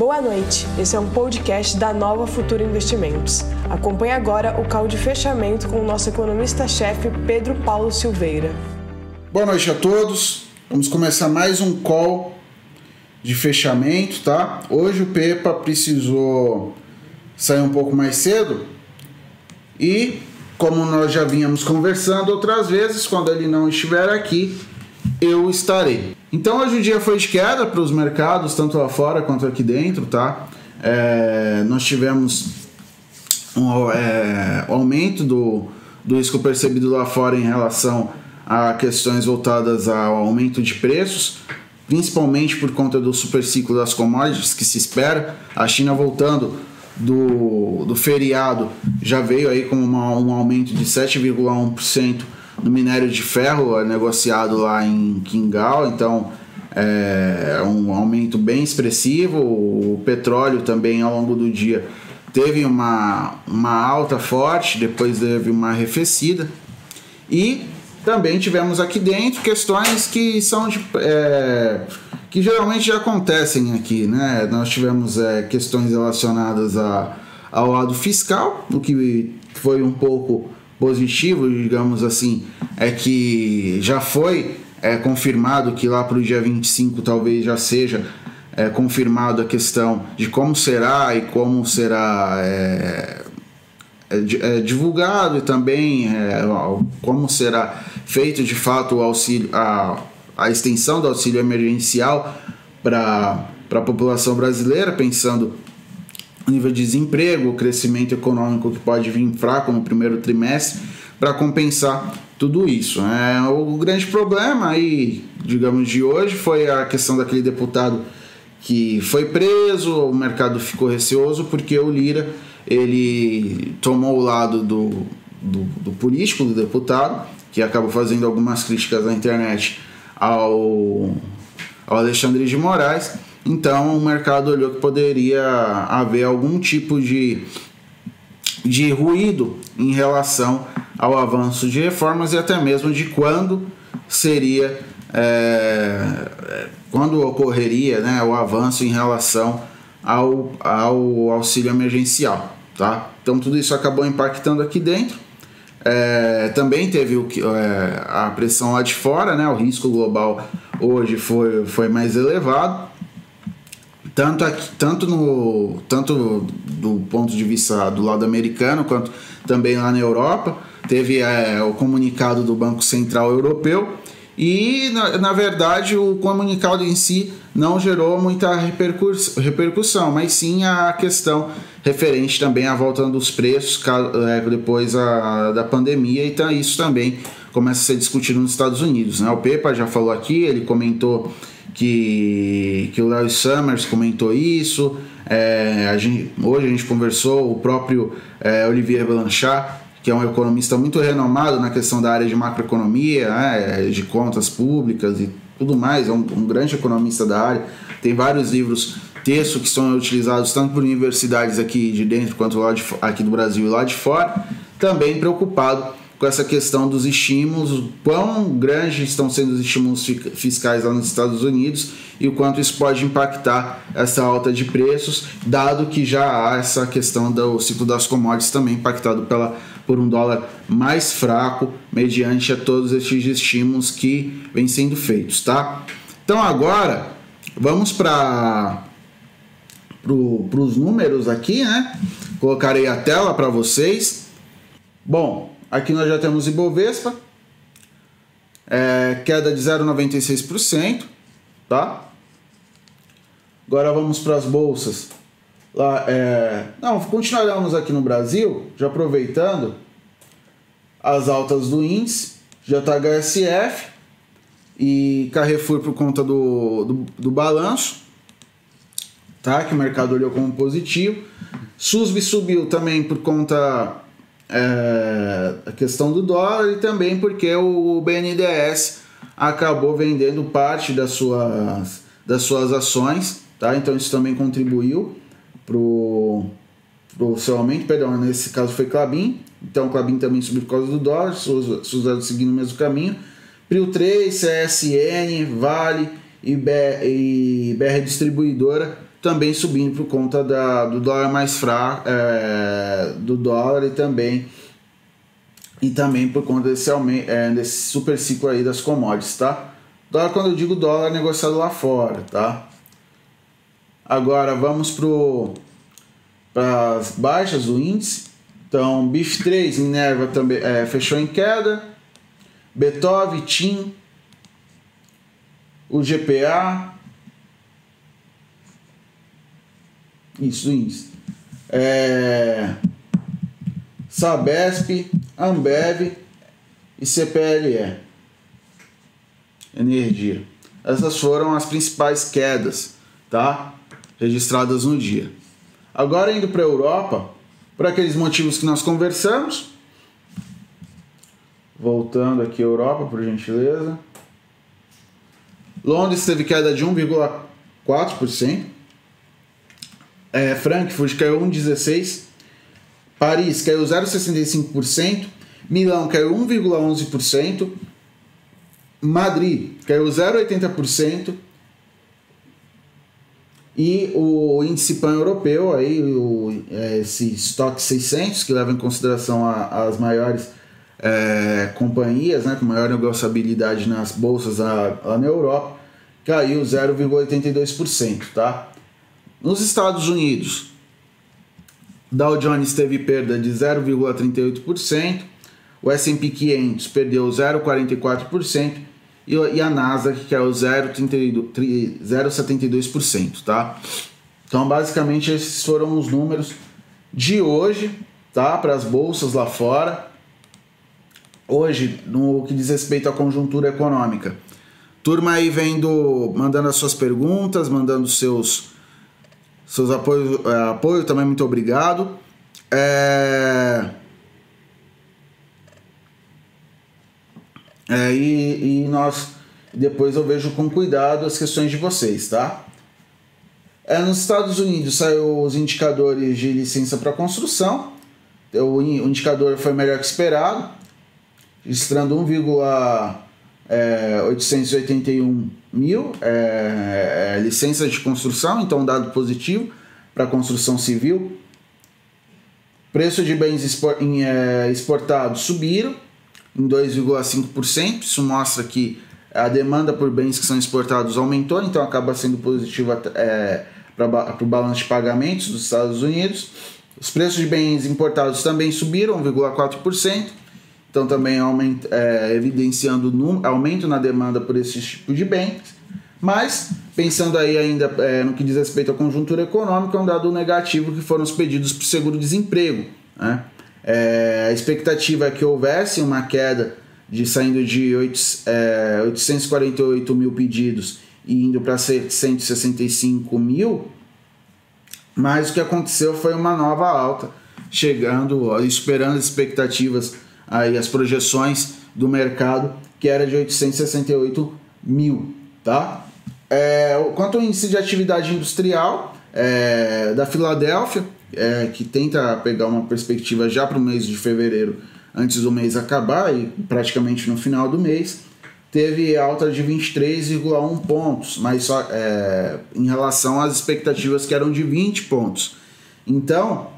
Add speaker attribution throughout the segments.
Speaker 1: Boa noite, esse é um podcast da Nova Futura Investimentos. Acompanhe agora o call de fechamento com o nosso economista-chefe Pedro Paulo Silveira.
Speaker 2: Boa noite a todos, vamos começar mais um call de fechamento, tá? Hoje o Pepa precisou sair um pouco mais cedo e, como nós já vínhamos conversando outras vezes, quando ele não estiver aqui, eu estarei. Então hoje o dia foi de queda para os mercados, tanto lá fora quanto aqui dentro, tá? É, nós tivemos um é, aumento do, do risco percebido lá fora em relação a questões voltadas ao aumento de preços, principalmente por conta do super ciclo das commodities que se espera, a China voltando do, do feriado já veio aí com uma, um aumento de 7,1% no minério de ferro é negociado lá em Qingdao, então é um aumento bem expressivo. O petróleo também ao longo do dia teve uma, uma alta forte, depois teve uma arrefecida. E também tivemos aqui dentro questões que são de, é, que geralmente já acontecem aqui, né? Nós tivemos é, questões relacionadas a, ao lado fiscal, o que foi um pouco positivo, digamos assim, é que já foi é, confirmado que lá para o dia 25 talvez já seja é, confirmado a questão de como será e como será é, é, é divulgado e também é, como será feito de fato o auxílio, a, a extensão do auxílio emergencial para a população brasileira, pensando nível de desemprego, o crescimento econômico que pode vir fraco no primeiro trimestre, para compensar tudo isso. É, o grande problema aí, digamos, de hoje foi a questão daquele deputado que foi preso, o mercado ficou receoso porque o Lira ele tomou o lado do, do, do político, do deputado, que acabou fazendo algumas críticas na internet ao, ao Alexandre de Moraes então o mercado olhou que poderia haver algum tipo de, de ruído em relação ao avanço de reformas e até mesmo de quando seria é, quando ocorreria né, o avanço em relação ao, ao auxílio emergencial. Tá? Então tudo isso acabou impactando aqui dentro. É, também teve o, é, a pressão lá de fora, né? o risco global hoje foi, foi mais elevado tanto aqui, tanto no tanto do ponto de vista do lado americano quanto também lá na Europa teve é, o comunicado do Banco Central Europeu e na, na, verdade o comunicado em si não gerou muita repercuss, repercussão mas sim a questão referente também à volta dos preços é, depois a, da pandemia então isso também começa a ser discutido nos Estados Unidos né? o Pepa já falou aqui ele comentou que, que o Larry Summers comentou isso. É, a gente, hoje a gente conversou, o próprio é, Olivier Blanchard, que é um economista muito renomado na questão da área de macroeconomia, né, de contas públicas e tudo mais, é um, um grande economista da área. Tem vários livros, textos que são utilizados tanto por universidades aqui de dentro quanto lá de, aqui do Brasil e lá de fora. Também preocupado com essa questão dos estímulos, quão grandes estão sendo os estímulos fiscais lá nos Estados Unidos e o quanto isso pode impactar essa alta de preços, dado que já há essa questão do ciclo das commodities também impactado pela, por um dólar mais fraco, mediante a todos esses estímulos que vêm sendo feitos, tá? Então agora vamos para para os números aqui, né? Colocarei a tela para vocês. Bom, Aqui nós já temos Ibovespa, é, queda de 0,96%, tá? Agora vamos para as bolsas. Lá, é... Não, continuaremos aqui no Brasil, já aproveitando as altas do índice, JHSF e Carrefour por conta do, do, do balanço, tá? Que o mercado olhou como positivo. SUSB subiu também por conta é, a questão do dólar e também porque o BNDES acabou vendendo parte das suas, das suas ações, tá? Então isso também contribuiu para o seu aumento, perdão, nesse caso foi Clabin, então Clabin também subiu por causa do dólar, Suzano seguindo o mesmo caminho. Prio 3, CSN, Vale e BR Distribuidora também subindo por conta da, do dólar mais fraco, é, do dólar e também e também por conta desse, aumento, é, desse super ciclo aí das commodities, tá? Dólar, quando eu digo dólar, é negociado lá fora, tá? Agora vamos para as baixas do índice. Então, BIF 3, Minerva também é, fechou em queda. Beethoven, TIM, o GPA. Isso. É, Sabesp, Ambev e CPLE. Energia. Essas foram as principais quedas, tá? Registradas no dia. Agora indo para a Europa, por aqueles motivos que nós conversamos. Voltando aqui à Europa, por gentileza. Londres teve queda de 1,4%. É, Frankfurt caiu 1,16%. Paris caiu 0,65%, Milão caiu 1,11%, Madrid caiu 0,80% e o índice pan-europeu, aí, o, é, esse estoque 600, que leva em consideração a, as maiores é, companhias né, com maior negociabilidade nas bolsas lá, na Europa, caiu 0,82%. Tá? Nos Estados Unidos, Dow Jones teve perda de 0,38%, o S&P 500 perdeu 0,44% e a Nasdaq que é o 0,72%, tá? Então, basicamente esses foram os números de hoje, tá? Para as bolsas lá fora. Hoje, no que diz respeito à conjuntura econômica. Turma aí vendo, mandando as suas perguntas, mandando seus seus apoios, é, apoio também, muito obrigado. É... É, e, e nós depois eu vejo com cuidado as questões de vocês, tá? É, nos Estados Unidos saiu os indicadores de licença para construção. O indicador foi melhor que esperado, registrando 1,881 é, mil é, é, licenças de construção, então dado positivo para construção civil. Preço de bens é, exportados subiram em 2,5%. Isso mostra que a demanda por bens que são exportados aumentou, então acaba sendo positivo é, para o balanço de pagamentos dos Estados Unidos. Os preços de bens importados também subiram 1,4%, então também é, evidenciando no, aumento na demanda por esse tipo de bens. Mas, pensando aí ainda é, no que diz respeito à conjuntura econômica, é um dado negativo que foram os pedidos para o seguro-desemprego. Né? É, a expectativa é que houvesse uma queda de saindo de 8, é, 848 mil pedidos e indo para 165 mil, mas o que aconteceu foi uma nova alta, chegando, esperando as expectativas, aí as projeções do mercado, que era de 868 mil, tá? É, quanto ao índice de atividade industrial é, da Filadélfia, é, que tenta pegar uma perspectiva já para o mês de fevereiro, antes do mês acabar e praticamente no final do mês, teve alta de 23,1 pontos, mas só é, em relação às expectativas que eram de 20 pontos. Então,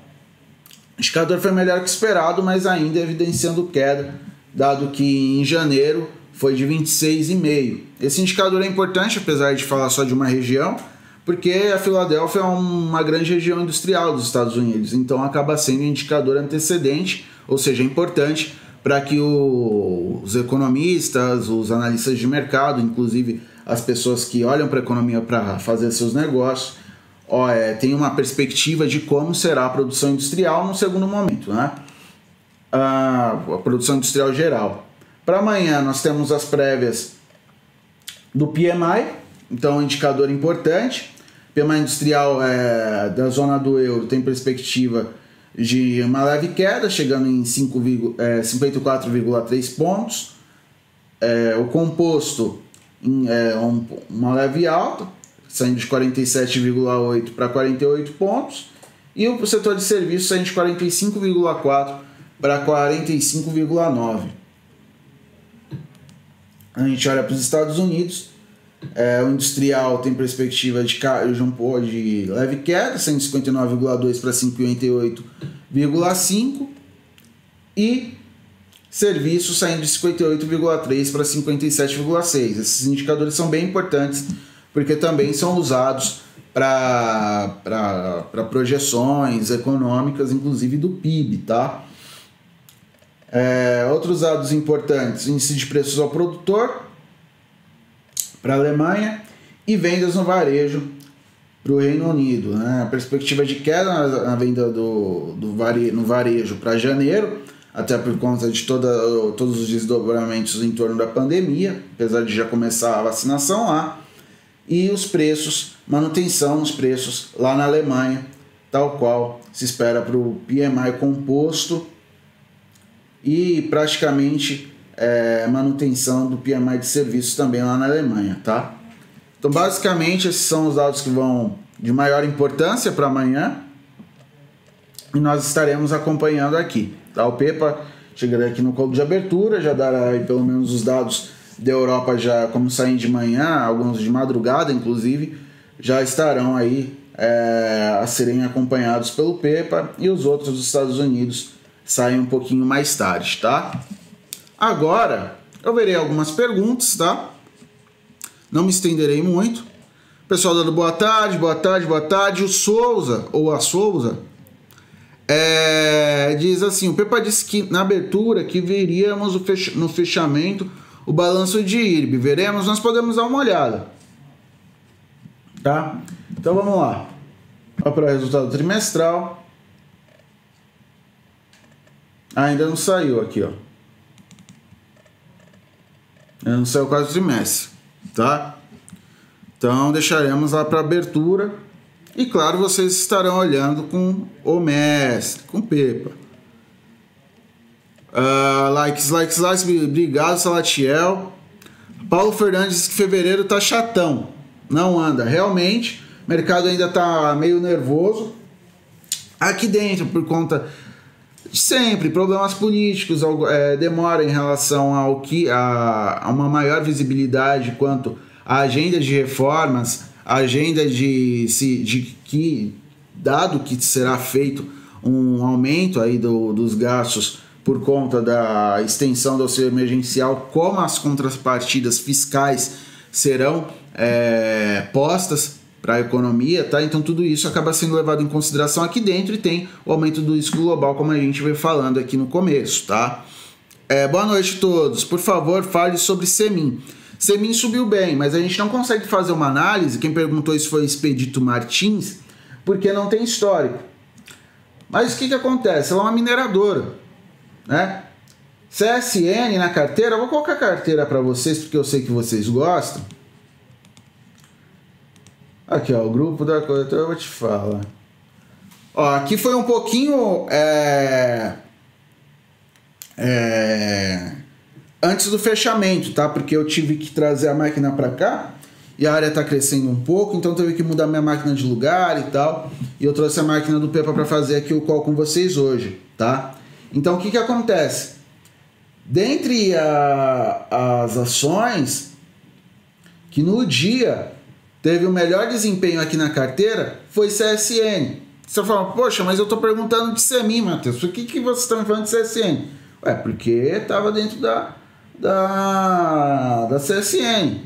Speaker 2: o indicador foi melhor que esperado, mas ainda evidenciando queda, dado que em janeiro foi de 26,5. Esse indicador é importante, apesar de falar só de uma região, porque a Filadélfia é uma grande região industrial dos Estados Unidos, então acaba sendo um indicador antecedente, ou seja, importante para que o, os economistas, os analistas de mercado, inclusive as pessoas que olham para a economia para fazer seus negócios, ó, é, tenham uma perspectiva de como será a produção industrial no segundo momento, né? A, a produção industrial geral. Para amanhã nós temos as prévias do PMI, então um indicador importante. PMI industrial é, da zona do euro tem perspectiva de uma leve queda, chegando em é, 54,3 pontos. É, o composto em é, um, uma leve alta, saindo de 47,8 para 48 pontos. E o setor de serviços saindo de 45,4 para 45,9. A gente olha para os Estados Unidos, É, o industrial tem perspectiva de, de, um, de leve queda, 159,2 para 58,5 e serviços saindo de 58,3 para 57,6. Esses indicadores são bem importantes porque também são usados para projeções econômicas, inclusive do PIB, tá? É, outros dados importantes: índice de preços ao produtor para a Alemanha e vendas no varejo para o Reino Unido. Né? A perspectiva de queda na, venda do, do vare, no varejo para janeiro até por conta de toda, todos os desdobramentos em torno da pandemia, apesar de já começar a vacinação lá, e os preços, manutenção nos preços lá na Alemanha, tal qual se espera para o PMI composto e praticamente é, manutenção do PMI de serviços também lá na Alemanha, tá? Então, basicamente, esses são os dados que vão de maior importância para amanhã e nós estaremos acompanhando aqui. Tá? O PEPA chegará aqui no colo de abertura, já dará aí pelo menos os dados da Europa já como saem de manhã, alguns de madrugada inclusive, já estarão aí é, a serem acompanhados pelo PEPA e os outros dos Estados Unidos saem um pouquinho mais tarde, tá? Agora eu verei algumas perguntas, tá? Não me estenderei muito. Pessoal dando boa tarde, boa tarde, boa tarde. O Souza, ou a Souza, é, diz assim: o Pepa disse que na abertura que veríamos no fechamento o balanço de IRB. Veremos, nós podemos dar uma olhada. Tá? Então vamos lá. Para o resultado trimestral. ainda não saiu aqui, ó. Ainda não saiu quase o trimestre, tá? Então deixaremos lá para abertura e claro, vocês estarão olhando com o mestre, com Pepa. Uh, likes, likes, likes. Obrigado, Salatiel. Paulo Fernandes que fevereiro tá chatão. Não anda. Realmente, o mercado ainda tá meio nervoso. Aqui dentro, por conta de sempre, problemas políticos, é, demora em relação ao que a, a uma maior visibilidade quanto à agenda de reformas a agenda de, de que, dado que será feito um aumento aí do, dos gastos por conta da extensão do auxílio emergencial, como as contrapartidas fiscais serão é, postas para a economia, tá? Então tudo isso acaba sendo levado em consideração aqui dentro e tem o aumento do risco global, como a gente veio falando aqui no começo, tá? É, boa noite a todos. Por favor, fale sobre Semin. Semin subiu bem, mas a gente não consegue fazer uma análise. Quem perguntou isso foi Expedito Martins, porque não tem histórico. Mas o que, que acontece? Ela é uma mineradora, né? CSN na carteira, vou colocar a carteira para vocês porque eu sei que vocês gostam. Aqui, ó, o grupo da corretora, eu vou te falar. Ó, aqui foi um pouquinho. É, é, antes do fechamento, tá? Porque eu tive que trazer a máquina para cá e a área está crescendo um pouco, então teve que mudar minha máquina de lugar e tal. E eu trouxe a máquina do Pepa para fazer aqui o call com vocês hoje, tá? Então o que que acontece? Dentre a, as ações que no dia teve o melhor desempenho aqui na carteira foi CSN. Você fala, poxa, mas eu estou perguntando de CMI, Matheus, por que, que vocês estão falando de CSN? Ué, porque estava dentro da, da, da CSN.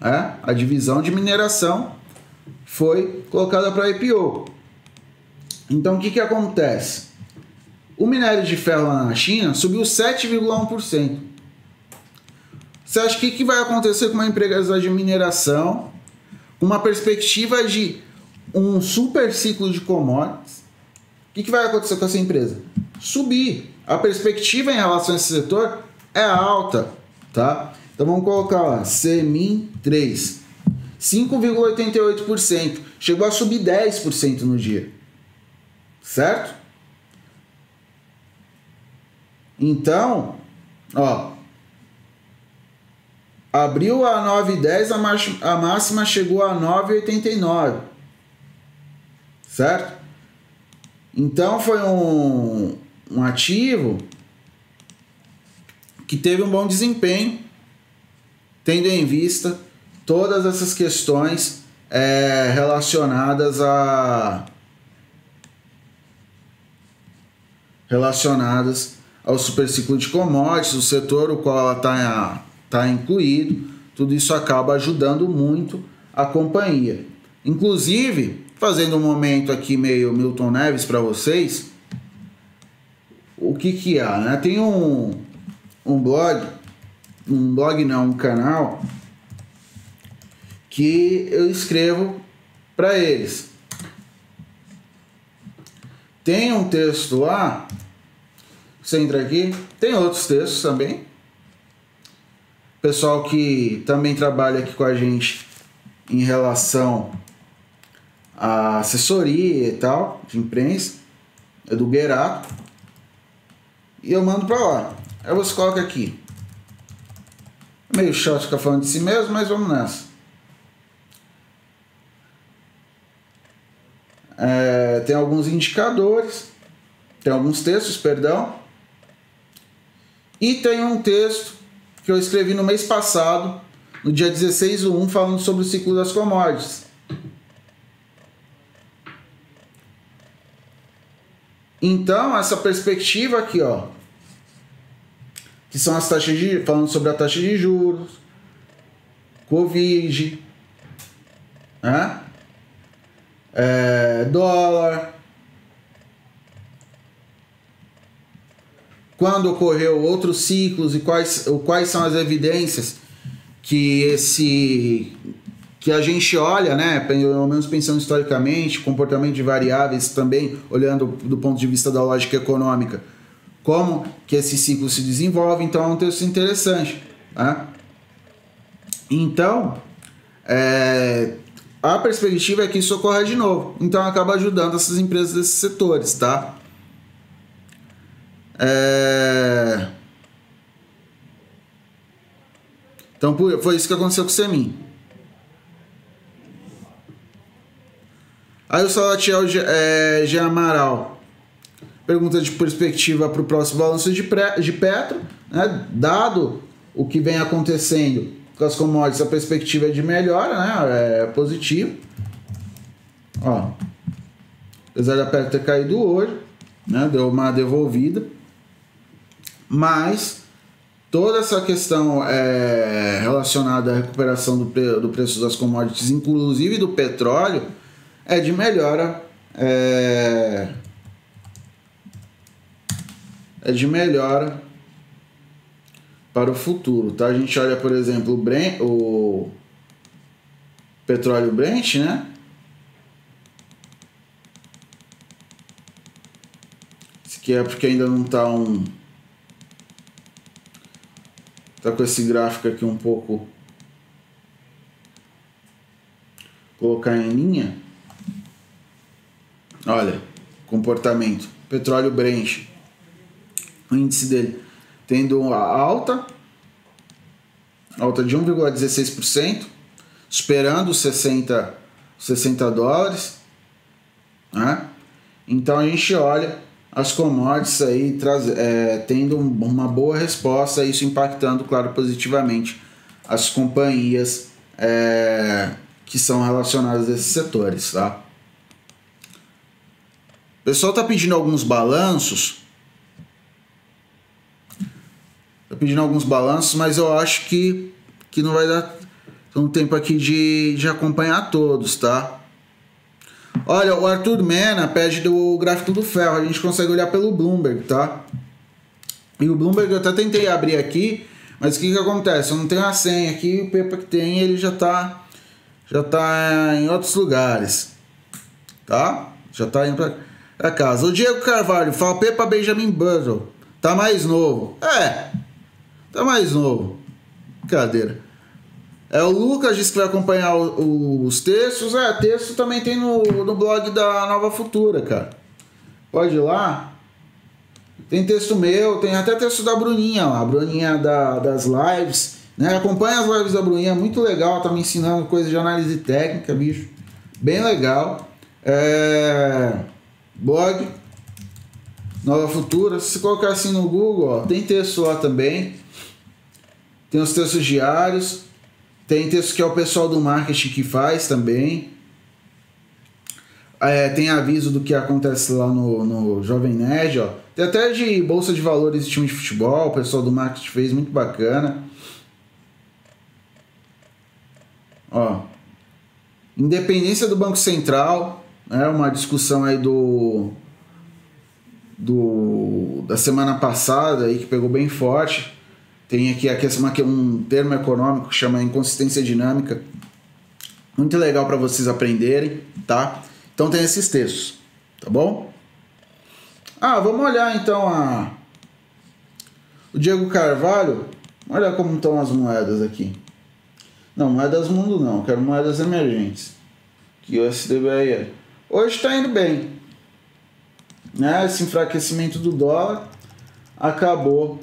Speaker 2: Né? A divisão de mineração foi colocada para IPO. Então o que, que acontece? O minério de ferro lá na China subiu 7,1%. Você acha que, que vai acontecer com uma empresa de mineração, uma perspectiva de um super ciclo de commodities? O que, que vai acontecer com essa empresa? Subir. A perspectiva em relação a esse setor é alta, tá? Então vamos colocar lá, Semin 3, 5,88%, chegou a subir 10% no dia, certo? Então, ó, abriu a 9,10, a, a máxima chegou a 9,89, certo? Então foi um, um ativo que teve um bom desempenho, tendo em vista todas essas questões é, relacionadas a relacionadas ao superciclo de commodities, o setor o qual ela está tá incluído, tudo isso acaba ajudando muito a companhia. Inclusive, fazendo um momento aqui meio Milton Neves para vocês, o que que há, né? Tem um, um blog, um blog não, um canal que eu escrevo para eles. Tem um texto lá você entra aqui, tem outros textos também. Pessoal que também trabalha aqui com a gente em relação à assessoria e tal, de imprensa, é do Guerato. E eu mando para lá. Aí você coloca aqui. É meio chato ficar falando de si mesmo, mas vamos nessa. É, tem alguns indicadores, tem alguns textos, perdão, e tem um texto que eu escrevi no mês passado, no dia 16 de 1, falando sobre o ciclo das commodities. Então, essa perspectiva aqui, ó, que são as taxas de, falando sobre a taxa de juros, Covid, né? É, dólar, quando ocorreu outros ciclos e quais, quais são as evidências que esse que a gente olha, né, pelo menos pensando historicamente, comportamento de variáveis também, olhando do ponto de vista da lógica econômica, como que esse ciclo se desenvolve, então é um texto interessante. Né? Então, é, a perspectiva é que isso ocorra de novo, então acaba ajudando essas empresas desses setores, tá? É... Então foi isso que aconteceu com o Semin. Aí o Salatiel é, G. Amaral pergunta de perspectiva para o próximo balanço de, pré, de Petro, né? dado o que vem acontecendo com as commodities, a perspectiva é de melhora, né? é positivo. Ó, apesar da Petro ter caído hoje, né? deu uma devolvida mas toda essa questão é, relacionada à recuperação do, do preço das commodities, inclusive do petróleo, é de melhora. É, é de melhora para o futuro, tá? A gente olha, por exemplo, o, Brent, o petróleo Brent, né? Isso aqui é porque ainda não está um Tá com esse gráfico aqui um pouco colocar em linha. Olha, comportamento. Petróleo Brent. O índice dele tendo uma alta, alta de 1,16%, superando os 60, 60 dólares. Né? Então a gente olha as commodities aí traz, é, tendo uma boa resposta, isso impactando, claro, positivamente as companhias é, que são relacionadas a esses setores, tá? O pessoal está pedindo alguns balanços. Está pedindo alguns balanços, mas eu acho que, que não vai dar um tempo aqui de, de acompanhar todos, tá? Olha, o Arthur Mena pede do gráfico do ferro. A gente consegue olhar pelo Bloomberg, tá? E o Bloomberg eu até tentei abrir aqui, mas o que que acontece? Eu não tenho a senha aqui, o Pepa que tem, ele já tá já tá em outros lugares. Tá? Já tá indo pra, casa. O Diego Carvalho fala Pepa Benjamin Button. Tá mais novo. É. Tá mais novo. Cadeira. É, o Lucas disse que vai acompanhar o, os textos. É, texto também tem no, no blog da Nova Futura, cara. Pode ir lá. Tem texto meu, tem até texto da Bruninha lá, a Bruninha da, das lives. Né? Acompanha as lives da Bruninha, muito legal, tá me ensinando coisa de análise técnica, bicho. Bem legal. É... Blog Nova Futura. Se você colocar assim no Google, ó, tem texto lá também. Tem os textos diários. Tem texto que é o pessoal do marketing que faz também. É, tem aviso do que acontece lá no, no Jovem Nerd, ó. Tem até de bolsa de valores de time de futebol, o pessoal do marketing fez, muito bacana. Ó. Independência do Banco Central, é uma discussão aí do do da semana passada aí que pegou bem forte. Tem aqui, aqui um termo econômico que chama inconsistência dinâmica. Muito legal para vocês aprenderem, tá? Então tem esses textos, tá bom? Ah, vamos olhar então a o Diego Carvalho. Olha como estão as moedas aqui. Não, moedas mundo não, quero moedas emergentes. Que o SDBR. Hoje está indo bem. Né? Esse enfraquecimento do dólar acabou.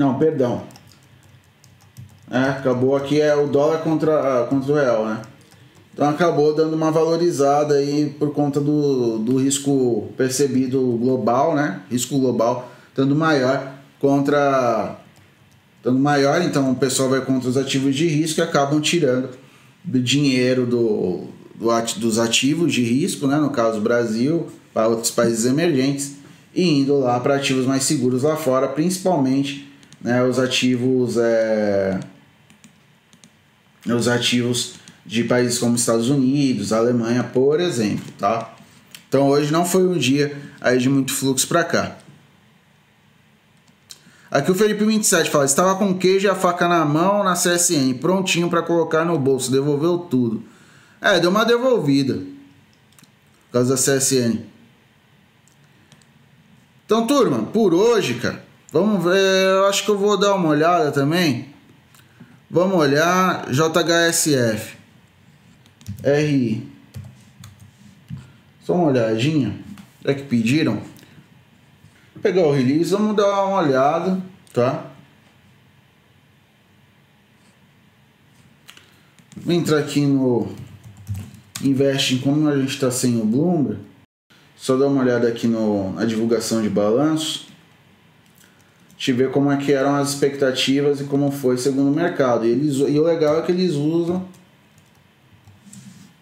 Speaker 2: Não, perdão. É, acabou aqui é o dólar contra, contra o real, né? Então acabou dando uma valorizada aí por conta do, do risco percebido global, né? Risco global dando maior contra dando maior, então o pessoal vai contra os ativos de risco e acabam tirando do dinheiro do, do dos ativos de risco, né? No caso Brasil, para outros países emergentes e indo lá para ativos mais seguros lá fora, principalmente né, os ativos é, os ativos de países como Estados Unidos, Alemanha, por exemplo, tá? Então hoje não foi um dia aí de muito fluxo para cá. Aqui o Felipe 27 fala: estava com queijo e a faca na mão na CSN, prontinho para colocar no bolso, devolveu tudo. É, deu uma devolvida. Por causa da CSN. Então, turma, por hoje, cara, vamos ver. Eu acho que eu vou dar uma olhada também. Vamos olhar JHSF. RI. Só uma olhadinha. É que pediram. Vou pegar o release, vamos dar uma olhada, tá? Vou entrar aqui no Investe, como a gente está sem o Bloomberg, só dar uma olhada aqui no, na divulgação de balanço. Te ver como é que eram as expectativas e como foi segundo o mercado. E, eles, e o legal é que eles usam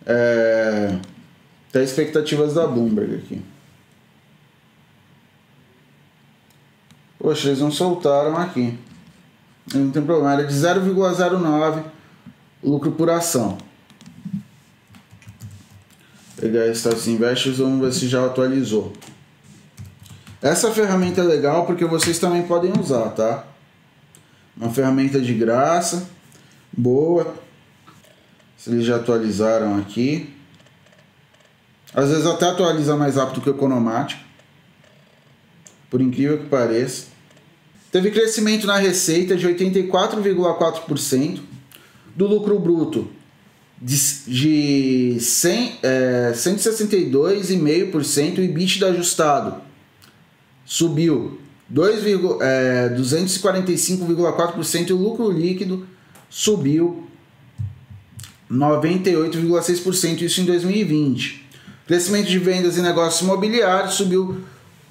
Speaker 2: é, até expectativas da Bloomberg aqui. Poxa, eles não soltaram aqui. Não tem problema, era de 0,09 lucro por ação. Pegar Status Investors, vamos ver se já atualizou. Essa ferramenta é legal porque vocês também podem usar, tá? Uma ferramenta de graça, boa, se eles já atualizaram aqui. Às vezes até atualiza mais rápido que o Economático. Por incrível que pareça. Teve crescimento na receita de 84,4%, do lucro bruto de, de 100, é, 162,5% e EBITDA ajustado subiu 2, é, 245,4% e o lucro líquido subiu 98,6%, isso em 2020. Crescimento de vendas e negócios imobiliários subiu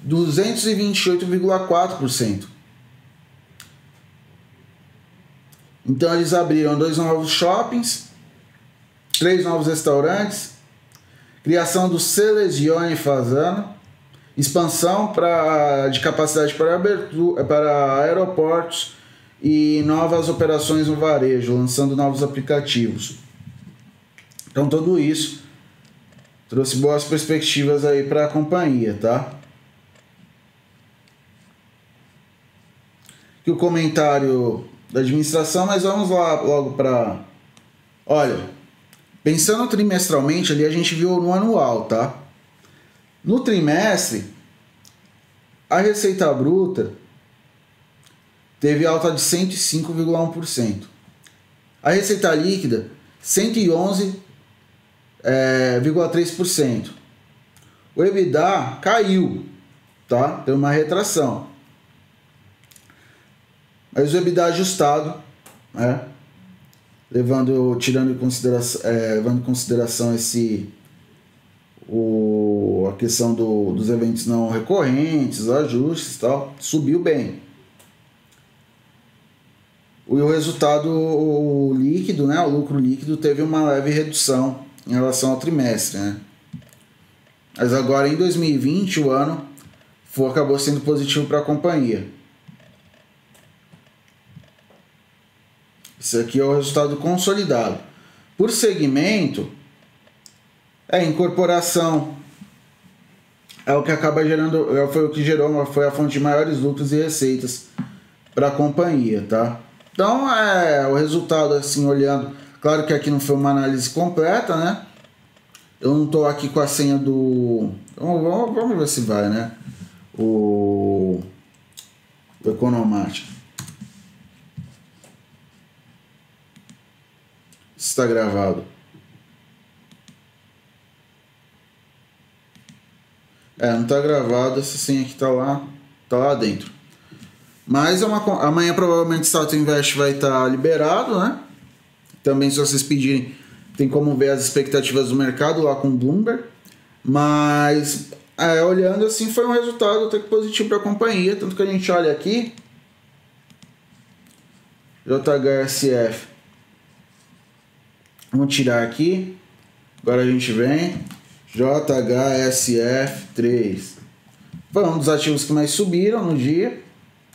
Speaker 2: 228,4%. Então eles abriram dois novos shoppings, três novos restaurantes, criação do Selesione Fazano, expansão pra, de capacidade para, abertura, para aeroportos e novas operações no varejo, lançando novos aplicativos. Então tudo isso trouxe boas perspectivas aí para a companhia, tá? Que o comentário da administração, mas vamos lá logo para Olha, pensando trimestralmente ali a gente viu no anual, tá? No trimestre a receita bruta teve alta de 105,1%. A receita líquida 111 é, 0,3%. O EBITDA caiu, tá? Tem uma retração. Mas o EBITDA ajustado, né? levando, tirando em consideração, é, levando em consideração esse o, a questão do, dos eventos não recorrentes, ajustes e tal, subiu bem. O, o resultado líquido, né, o lucro líquido teve uma leve redução em relação ao trimestre, né? Mas agora em 2020 o ano foi, acabou sendo positivo para a companhia. Isso aqui é o resultado consolidado. Por segmento, é incorporação. É o que acaba gerando, é, foi o que gerou, foi a fonte de maiores lucros e receitas para a companhia, tá? Então, é o resultado assim olhando, claro que aqui não foi uma análise completa, né? Eu não estou aqui com a senha do vamos, vamos ver se vai, né? O, o Economático. Está gravado. É, não está gravado, essa senha aqui está lá, tá lá dentro. Mas é uma, amanhã provavelmente o Status Invest vai estar tá liberado, né? Também se vocês pedirem, tem como ver as expectativas do mercado lá com o Bloomberg. Mas é, olhando assim foi um resultado até que positivo para a companhia, tanto que a gente olha aqui JHSF Vamos tirar aqui. Agora a gente vem. JHSF3. Foi um dos ativos que mais subiram no dia,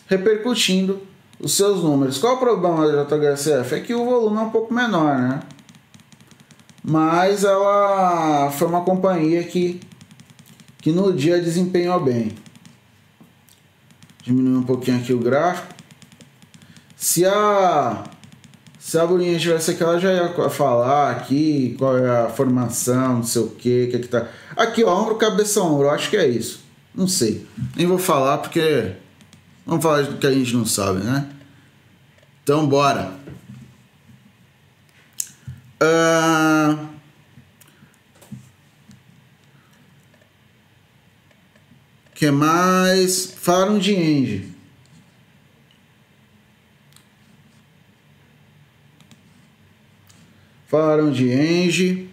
Speaker 2: repercutindo os seus números. Qual o problema da JHSF? É que o volume é um pouco menor, né? Mas ela foi uma companhia que, que no dia desempenhou bem. Diminuir um pouquinho aqui o gráfico. Se a se a Bolinha tivesse aqui, ela já ia falar aqui qual é a formação, não sei o que, que é que tá. Aqui, ó, ombro, cabeça, ombro, acho que é isso. Não sei. Nem vou falar porque. Vamos falar do que a gente não sabe, né? Então, bora. Uh... que mais? Falaram de Engie. Falaram de Engie.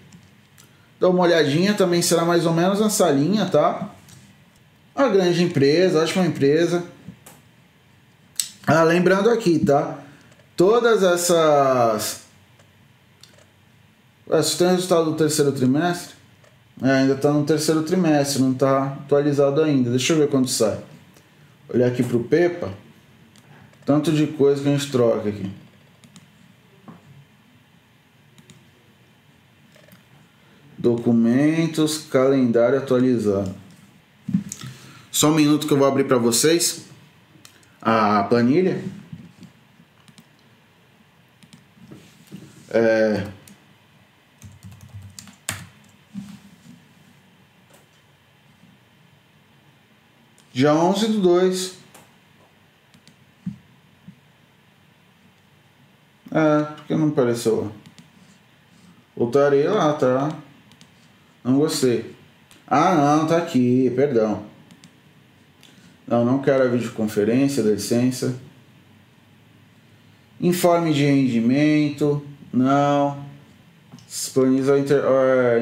Speaker 2: Dá uma olhadinha, também será mais ou menos nessa linha, tá? Uma grande empresa, ótima empresa. Ah, lembrando aqui, tá? Todas essas. Tem o resultado do terceiro trimestre? É, ainda está no terceiro trimestre, não está atualizado ainda. Deixa eu ver quando sai. Olhar aqui para o Pepa. Tanto de coisa que a gente troca aqui. Documentos, calendário atualizado. Só um minuto que eu vou abrir para vocês a planilha. É... Dia 11 do 2. É, porque não apareceu. Voltarei lá, tá? Não gostei. Ah, não, tá aqui, perdão. Não, não quero a videoconferência, dá licença. Informe de rendimento, não. As planilhas inter,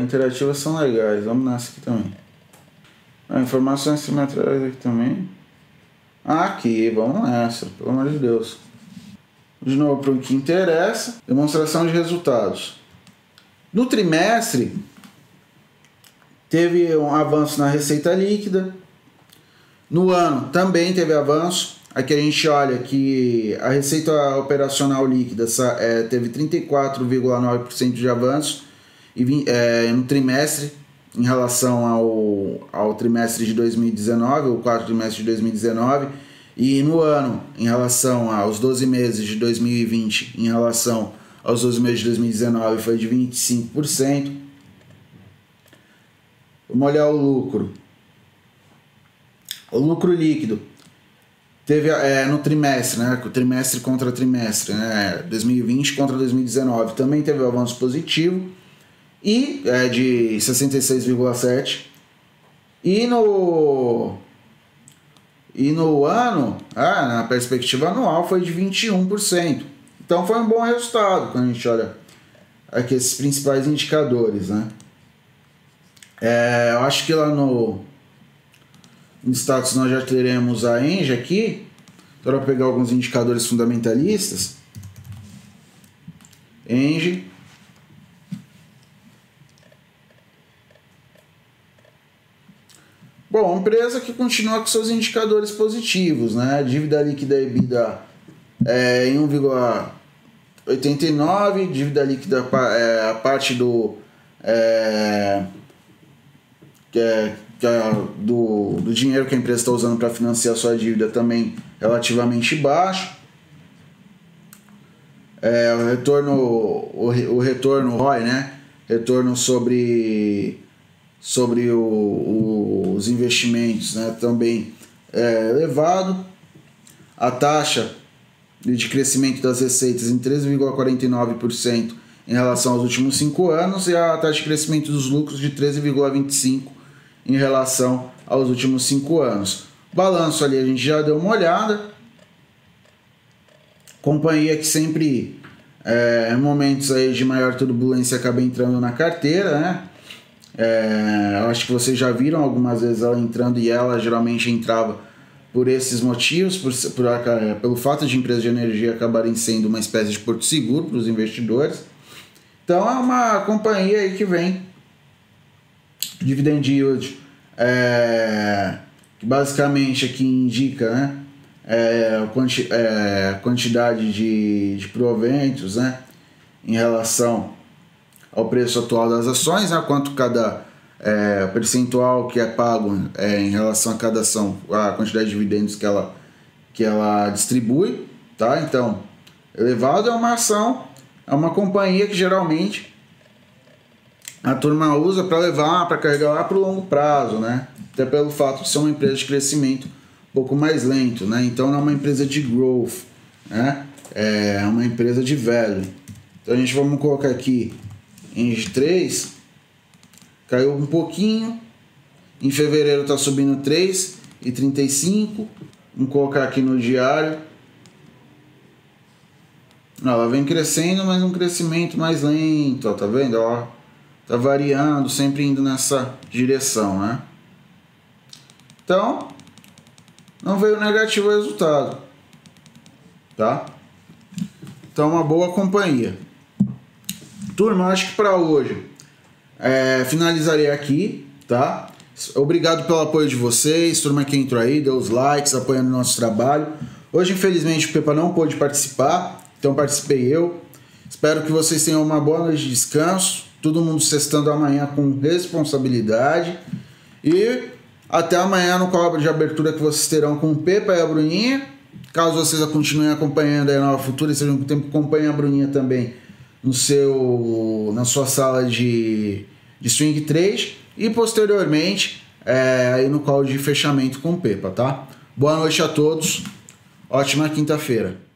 Speaker 2: interativas são legais, vamos nessa aqui também. Ah, informações semestrais aqui também. Ah, aqui, vamos nessa, pelo amor de Deus. De novo, para o que interessa, demonstração de resultados. No trimestre, teve um avanço na receita líquida. No ano também teve avanço. Aqui a gente olha que a receita operacional líquida é, teve 34,9% de avanço e, é, no trimestre em relação ao, ao trimestre de 2019, o quarto trimestre de 2019, e no ano em relação aos 12 meses de 2020 em relação aos 12 meses de 2019 foi de 25%. Vamos olhar o lucro. O lucro líquido teve é, no trimestre, né? Trimestre contra trimestre, né? 2020 contra 2019 também teve um avanço positivo e é de 66,7 e no e no ano, ah, na perspectiva anual foi de 21%. Então foi um bom resultado quando a gente olha aqui esses principais indicadores, né? É, eu acho que lá no, no status nós já teremos a Engie aqui, para pegar alguns indicadores fundamentalistas. Engie. Bom, empresa que continua com seus indicadores positivos, né? Dívida líquida EBITDA é, em 1,89, dívida líquida é, a parte do é, que é, que é do, do dinheiro que a empresa está usando para financiar sua dívida também relativamente baixo. É, o retorno, o, o retorno ROI, né? Retorno sobre, sobre o, o, os investimentos né? também é elevado. A taxa de crescimento das receitas em 13,49% em relação aos últimos cinco anos e a taxa de crescimento dos lucros de 13,25% em relação aos últimos cinco anos. Balanço ali a gente já deu uma olhada. Companhia que sempre, é, em momentos aí de maior turbulência, acaba entrando na carteira, né? É, eu acho que vocês já viram algumas vezes ela entrando e ela geralmente entrava por esses motivos, por, por, é, pelo fato de empresas de energia acabarem sendo uma espécie de porto seguro para os investidores. Então é uma companhia aí que vem dividend yield é, que basicamente aqui indica né, é, quanti, é, quantidade de, de proventos né, em relação ao preço atual das ações, né, quanto cada é, percentual que é pago é, em relação a cada ação, a quantidade de dividendos que ela, que ela distribui. Tá? Então, elevado é uma ação, é uma companhia que geralmente a turma usa para levar, para carregar lá para o longo prazo, né? Até pelo fato de ser uma empresa de crescimento um pouco mais lento, né? Então não é uma empresa de growth, né? É uma empresa de velho. Então a gente vamos colocar aqui em 3 caiu um pouquinho. Em fevereiro está subindo 3,35. Vamos colocar aqui no diário. Ela vem crescendo, mas um crescimento mais lento, ó, tá vendo? Ó, tá variando, sempre indo nessa direção, né? Então, não veio negativo o resultado, tá? Então, uma boa companhia. Turma, acho que para hoje é, finalizarei aqui, tá? Obrigado pelo apoio de vocês, turma que entrou aí, deu os likes, apoiando o nosso trabalho. Hoje, infelizmente, o Pepa não pôde participar, então participei eu. Espero que vocês tenham uma boa noite de descanso todo mundo sextando amanhã com responsabilidade. E até amanhã no cobra de abertura que vocês terão com o Pepa e a Bruninha. Caso vocês continuem acompanhando a Nova Futura, sejam com tempo acompanhem a Bruninha também no seu, na sua sala de, de Swing 3 e posteriormente é, aí no call de fechamento com o Pepa, tá? Boa noite a todos, ótima quinta-feira.